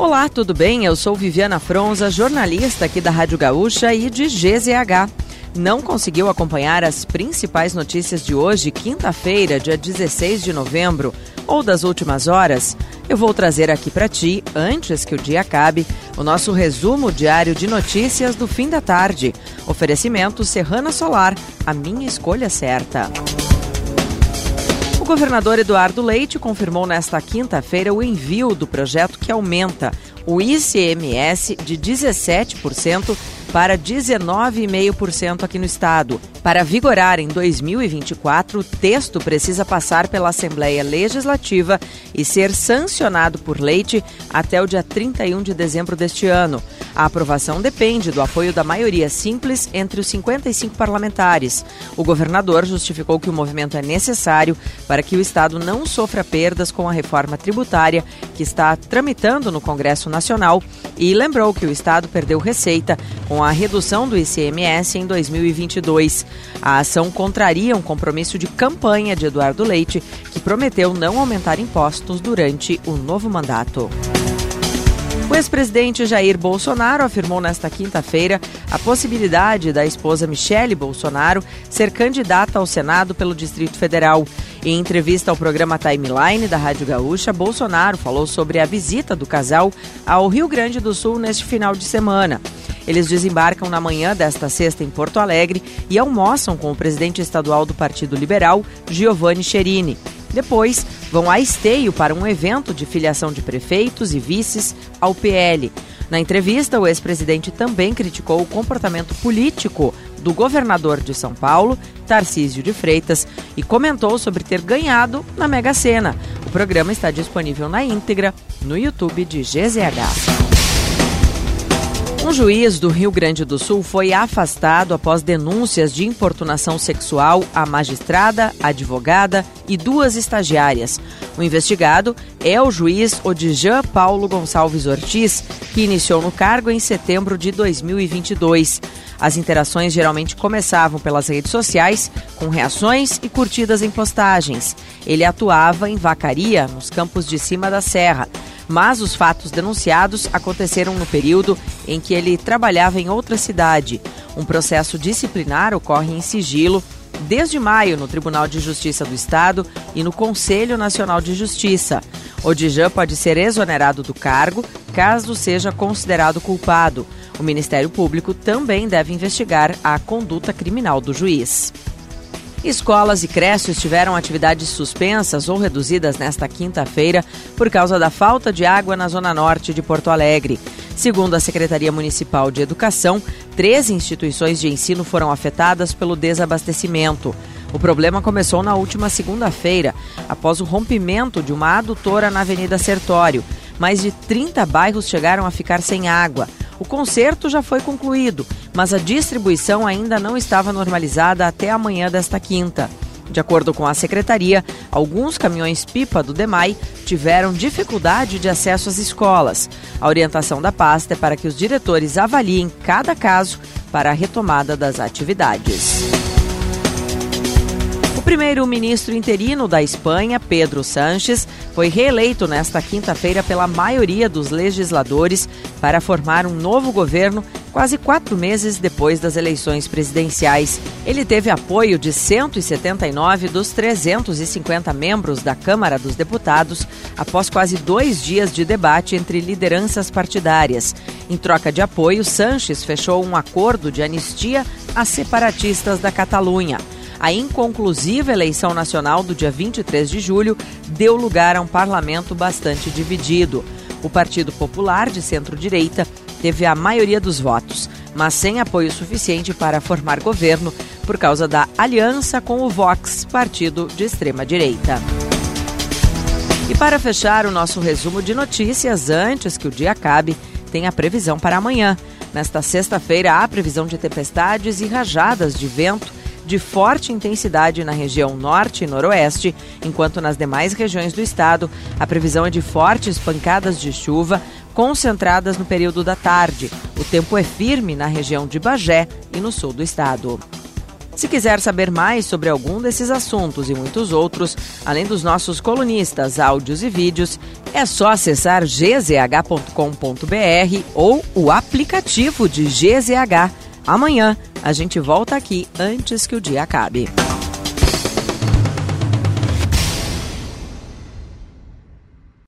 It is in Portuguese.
Olá, tudo bem? Eu sou Viviana Fronza, jornalista aqui da Rádio Gaúcha e de GZH. Não conseguiu acompanhar as principais notícias de hoje, quinta-feira, dia 16 de novembro, ou das últimas horas? Eu vou trazer aqui para ti, antes que o dia acabe, o nosso resumo diário de notícias do fim da tarde. Oferecimento Serrana Solar, a minha escolha certa governador Eduardo Leite confirmou nesta quinta-feira o envio do projeto que aumenta o ICMS de 17% para 19,5% aqui no estado. Para vigorar em 2024, o texto precisa passar pela Assembleia Legislativa e ser sancionado por Leite até o dia 31 de dezembro deste ano. A aprovação depende do apoio da maioria simples entre os 55 parlamentares. O governador justificou que o movimento é necessário para que o Estado não sofra perdas com a reforma tributária que está tramitando no Congresso Nacional e lembrou que o Estado perdeu receita com a redução do ICMS em 2022. A ação contraria um compromisso de campanha de Eduardo Leite, que prometeu não aumentar impostos durante o novo mandato. O ex-presidente Jair Bolsonaro afirmou nesta quinta-feira a possibilidade da esposa Michele Bolsonaro ser candidata ao Senado pelo Distrito Federal. Em entrevista ao programa Timeline da Rádio Gaúcha, Bolsonaro falou sobre a visita do casal ao Rio Grande do Sul neste final de semana. Eles desembarcam na manhã desta sexta em Porto Alegre e almoçam com o presidente estadual do Partido Liberal, Giovanni Cherini. Depois, vão a Esteio para um evento de filiação de prefeitos e vices ao PL. Na entrevista, o ex-presidente também criticou o comportamento político do governador de São Paulo, Tarcísio de Freitas, e comentou sobre ter ganhado na Mega Sena. O programa está disponível na íntegra no YouTube de GZH. Um juiz do Rio Grande do Sul foi afastado após denúncias de importunação sexual à magistrada, advogada e duas estagiárias. O investigado é o juiz Odijan Paulo Gonçalves Ortiz, que iniciou no cargo em setembro de 2022. As interações geralmente começavam pelas redes sociais, com reações e curtidas em postagens. Ele atuava em Vacaria, nos campos de cima da serra mas os fatos denunciados aconteceram no período em que ele trabalhava em outra cidade. Um processo disciplinar ocorre em sigilo desde maio no Tribunal de Justiça do Estado e no Conselho Nacional de Justiça. Odijan pode ser exonerado do cargo caso seja considerado culpado. O Ministério Público também deve investigar a conduta criminal do juiz. Escolas e creches tiveram atividades suspensas ou reduzidas nesta quinta-feira por causa da falta de água na zona norte de Porto Alegre. Segundo a Secretaria Municipal de Educação, 13 instituições de ensino foram afetadas pelo desabastecimento. O problema começou na última segunda-feira, após o rompimento de uma adutora na Avenida Sertório. Mais de 30 bairros chegaram a ficar sem água. O conserto já foi concluído, mas a distribuição ainda não estava normalizada até amanhã desta quinta. De acordo com a secretaria, alguns caminhões-pipa do DEMAI tiveram dificuldade de acesso às escolas. A orientação da pasta é para que os diretores avaliem cada caso para a retomada das atividades. Primeiro-ministro interino da Espanha, Pedro Sánchez, foi reeleito nesta quinta-feira pela maioria dos legisladores para formar um novo governo quase quatro meses depois das eleições presidenciais. Ele teve apoio de 179 dos 350 membros da Câmara dos Deputados após quase dois dias de debate entre lideranças partidárias. Em troca de apoio, Sanches fechou um acordo de anistia a separatistas da Catalunha. A inconclusiva eleição nacional do dia 23 de julho deu lugar a um parlamento bastante dividido. O Partido Popular, de centro-direita, teve a maioria dos votos, mas sem apoio suficiente para formar governo por causa da aliança com o Vox, partido de extrema-direita. E para fechar o nosso resumo de notícias, antes que o dia acabe, tem a previsão para amanhã. Nesta sexta-feira, há previsão de tempestades e rajadas de vento de forte intensidade na região norte e noroeste, enquanto nas demais regiões do estado a previsão é de fortes pancadas de chuva concentradas no período da tarde. O tempo é firme na região de Bagé e no sul do estado. Se quiser saber mais sobre algum desses assuntos e muitos outros, além dos nossos colunistas, áudios e vídeos, é só acessar gzh.com.br ou o aplicativo de GZH. Amanhã a gente volta aqui antes que o dia acabe.